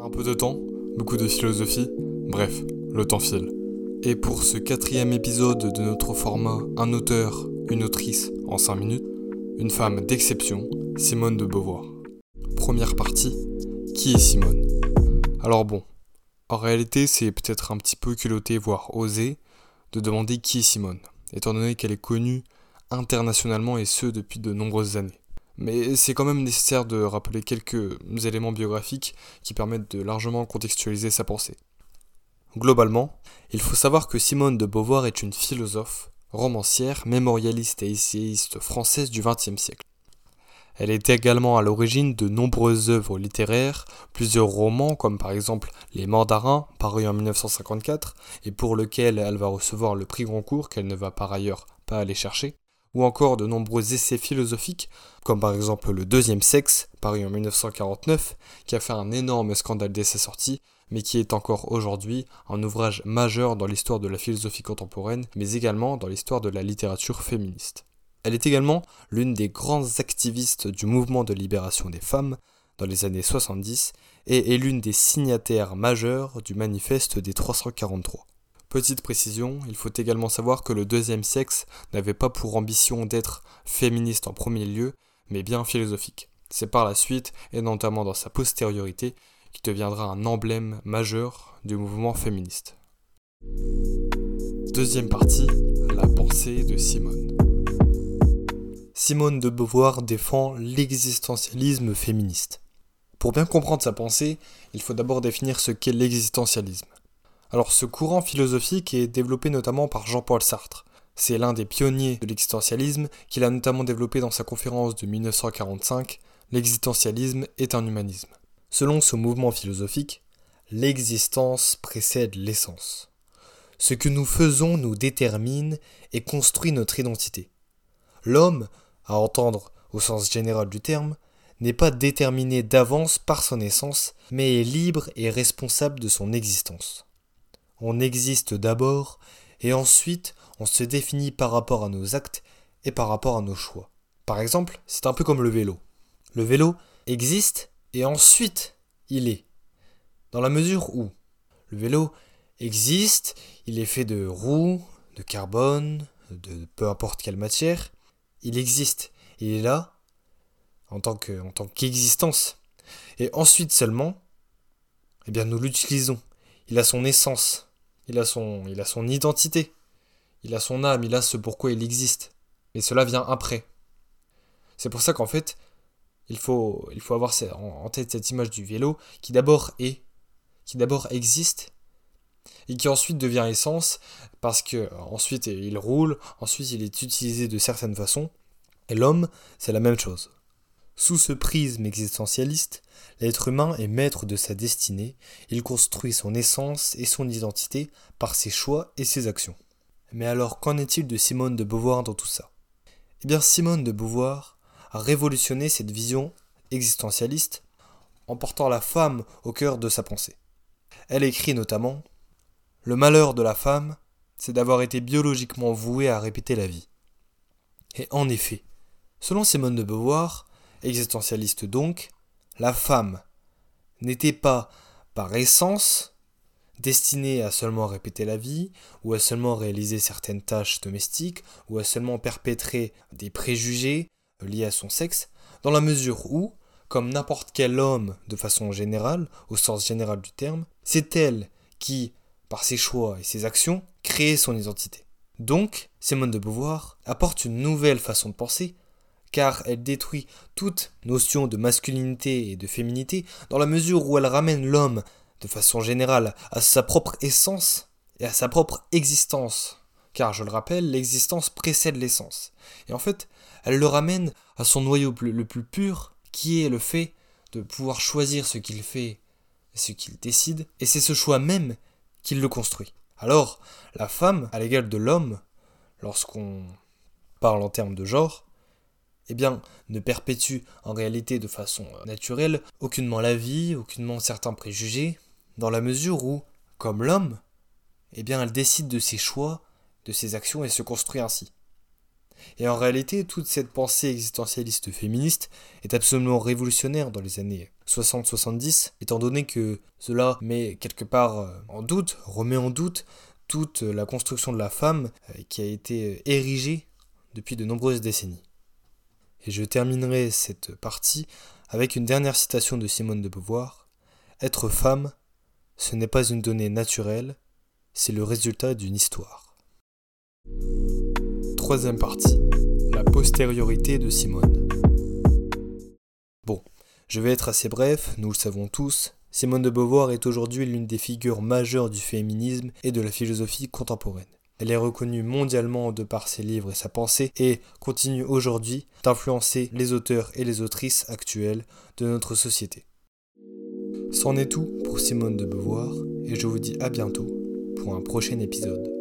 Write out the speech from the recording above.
Un peu de temps, beaucoup de philosophie, bref, le temps file. Et pour ce quatrième épisode de notre format Un auteur, une autrice en 5 minutes, une femme d'exception, Simone de Beauvoir. Première partie, qui est Simone? Alors bon, en réalité c'est peut-être un petit peu culotté, voire osé, de demander qui est Simone, étant donné qu'elle est connue internationalement et ce depuis de nombreuses années mais c'est quand même nécessaire de rappeler quelques éléments biographiques qui permettent de largement contextualiser sa pensée. Globalement, il faut savoir que Simone de Beauvoir est une philosophe, romancière, mémorialiste et essayiste française du XXe siècle. Elle est également à l'origine de nombreuses œuvres littéraires, plusieurs romans comme par exemple Les Mandarins, paru en 1954, et pour lequel elle va recevoir le prix Goncourt qu'elle ne va par ailleurs pas aller chercher, ou encore de nombreux essais philosophiques, comme par exemple Le Deuxième Sexe, paru en 1949, qui a fait un énorme scandale dès sa sortie, mais qui est encore aujourd'hui un ouvrage majeur dans l'histoire de la philosophie contemporaine, mais également dans l'histoire de la littérature féministe. Elle est également l'une des grandes activistes du mouvement de libération des femmes dans les années 70 et est l'une des signataires majeures du manifeste des 343. Petite précision, il faut également savoir que le deuxième sexe n'avait pas pour ambition d'être féministe en premier lieu, mais bien philosophique. C'est par la suite, et notamment dans sa postériorité, qui deviendra un emblème majeur du mouvement féministe. Deuxième partie, la pensée de Simone. Simone de Beauvoir défend l'existentialisme féministe. Pour bien comprendre sa pensée, il faut d'abord définir ce qu'est l'existentialisme. Alors ce courant philosophique est développé notamment par Jean-Paul Sartre. C'est l'un des pionniers de l'existentialisme qu'il a notamment développé dans sa conférence de 1945 L'existentialisme est un humanisme. Selon ce mouvement philosophique, l'existence précède l'essence. Ce que nous faisons nous détermine et construit notre identité. L'homme, à entendre au sens général du terme, n'est pas déterminé d'avance par son essence, mais est libre et responsable de son existence on existe d'abord, et ensuite on se définit par rapport à nos actes et par rapport à nos choix. Par exemple, c'est un peu comme le vélo. Le vélo existe et ensuite il est. Dans la mesure où le vélo existe, il est fait de roues, de carbone, de peu importe quelle matière, il existe, il est là en tant qu'existence. et ensuite seulement, eh bien nous l'utilisons. Il a son essence, il a son, identité, il a son âme, il a ce pourquoi il existe. Et cela vient après. C'est pour ça qu'en fait, il faut, il faut avoir en tête cette image du vélo qui d'abord est, qui d'abord existe, et qui ensuite devient essence, parce que ensuite il roule, ensuite il est utilisé de certaines façons, et l'homme, c'est la même chose. Sous ce prisme existentialiste, l'être humain est maître de sa destinée, il construit son essence et son identité par ses choix et ses actions. Mais alors qu'en est-il de Simone de Beauvoir dans tout ça? Eh bien Simone de Beauvoir a révolutionné cette vision existentialiste en portant la femme au cœur de sa pensée. Elle écrit notamment Le malheur de la femme, c'est d'avoir été biologiquement vouée à répéter la vie. Et en effet, selon Simone de Beauvoir, existentialiste donc, la femme n'était pas, par essence, destinée à seulement répéter la vie, ou à seulement réaliser certaines tâches domestiques, ou à seulement perpétrer des préjugés liés à son sexe, dans la mesure où, comme n'importe quel homme de façon générale, au sens général du terme, c'est elle qui, par ses choix et ses actions, crée son identité. Donc, Simone de Beauvoir apporte une nouvelle façon de penser car elle détruit toute notion de masculinité et de féminité dans la mesure où elle ramène l'homme, de façon générale, à sa propre essence et à sa propre existence. Car, je le rappelle, l'existence précède l'essence. Et en fait, elle le ramène à son noyau le plus pur, qui est le fait de pouvoir choisir ce qu'il fait ce qu'il décide, et c'est ce choix même qui le construit. Alors, la femme, à l'égal de l'homme, lorsqu'on parle en termes de genre, eh bien, ne perpétue en réalité de façon naturelle aucunement la vie, aucunement certains préjugés, dans la mesure où, comme l'homme, eh bien, elle décide de ses choix, de ses actions et se construit ainsi. Et en réalité, toute cette pensée existentialiste féministe est absolument révolutionnaire dans les années 60-70, étant donné que cela met quelque part euh, en doute, remet en doute toute la construction de la femme euh, qui a été érigée depuis de nombreuses décennies. Et je terminerai cette partie avec une dernière citation de Simone de Beauvoir. Être femme, ce n'est pas une donnée naturelle, c'est le résultat d'une histoire. Troisième partie, la postériorité de Simone. Bon, je vais être assez bref, nous le savons tous, Simone de Beauvoir est aujourd'hui l'une des figures majeures du féminisme et de la philosophie contemporaine. Elle est reconnue mondialement de par ses livres et sa pensée et continue aujourd'hui d'influencer les auteurs et les autrices actuelles de notre société. C'en est tout pour Simone de Beauvoir et je vous dis à bientôt pour un prochain épisode.